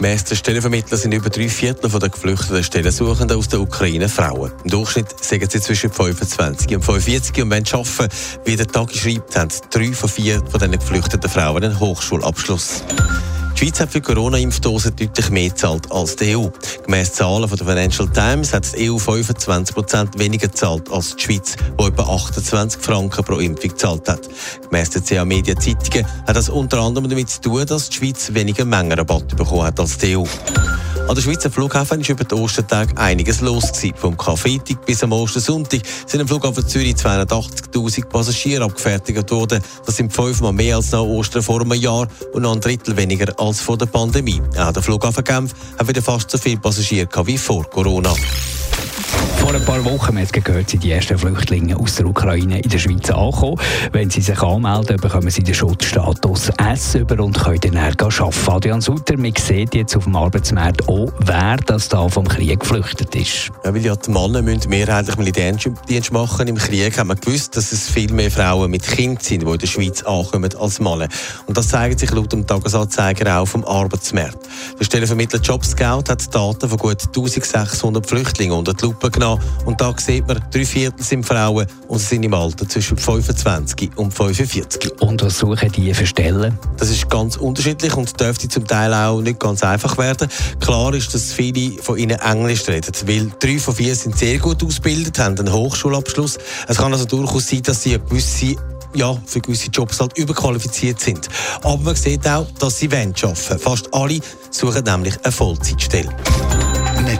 Gemäss der Stellenvermittler sind über drei Viertel der geflüchteten Stellensuchenden aus der Ukraine Frauen. Im Durchschnitt sagen sie zwischen 25 und 45 und sie arbeiten, wie der Tag schreibt, haben drei von vier von diesen geflüchteten Frauen einen Hochschulabschluss. Die Schweiz hat für Corona-Impfdosen deutlich mehr gezahlt als die EU. Gemäss Zahlen von der Financial Times hat die EU 25 Prozent weniger gezahlt als die Schweiz, die etwa 28 Franken pro Impfung gezahlt hat. Gemäss der CA Media Zeitungen hat das unter anderem damit zu tun, dass die Schweiz weniger Mengenrabatt bekommen hat als die EU. An der Schweizer Flughafen war über den Ostertag einiges los. Gewesen. Vom Karfreitag bis am Ostersonntag sind am Flughafen Zürich 280.000 Passagiere abgefertigt worden. Das sind fünfmal mehr als nach Ostern vor einem Jahr und noch ein Drittel weniger als vor der Pandemie. Auch der Flughafen Genf hat wieder fast so viele Passagiere wie vor Corona. Vor ein paar Wochen, man hat gehört, sind die ersten Flüchtlinge aus der Ukraine in der Schweiz angekommen. Wenn sie sich anmelden, bekommen sie den Schutzstatus S über und können dann arbeiten. Adrian Sutter, man sieht jetzt auf dem Arbeitsmarkt auch, wer das da vom Krieg geflüchtet ist. Ja, weil ja die Männer müssen mehrheitlich Militärdienst machen im Krieg, haben wir gewusst, dass es viel mehr Frauen mit Kind sind, die in der Schweiz ankommen als Männer. Und das zeigt sich laut dem Tagesanzeiger auch vom Arbeitsmarkt. Der Stellenvermittler JobScout hat Daten von gut 1600 Flüchtlingen unter die Lupe genommen und da sieht man, drei Viertel sind Frauen und sie sind im Alter zwischen 25 und 45. Und was suchen die für Stellen? Das ist ganz unterschiedlich und dürfte zum Teil auch nicht ganz einfach werden. Klar ist, dass viele von ihnen Englisch reden, weil drei von vier sind sehr gut ausgebildet, haben einen Hochschulabschluss. Es kann also durchaus sein, dass sie eine gewisse ja, für gewisse Jobs halt überqualifiziert sind. Aber man sieht auch, dass sie arbeiten wollen. Fast alle suchen nämlich eine Vollzeitstelle.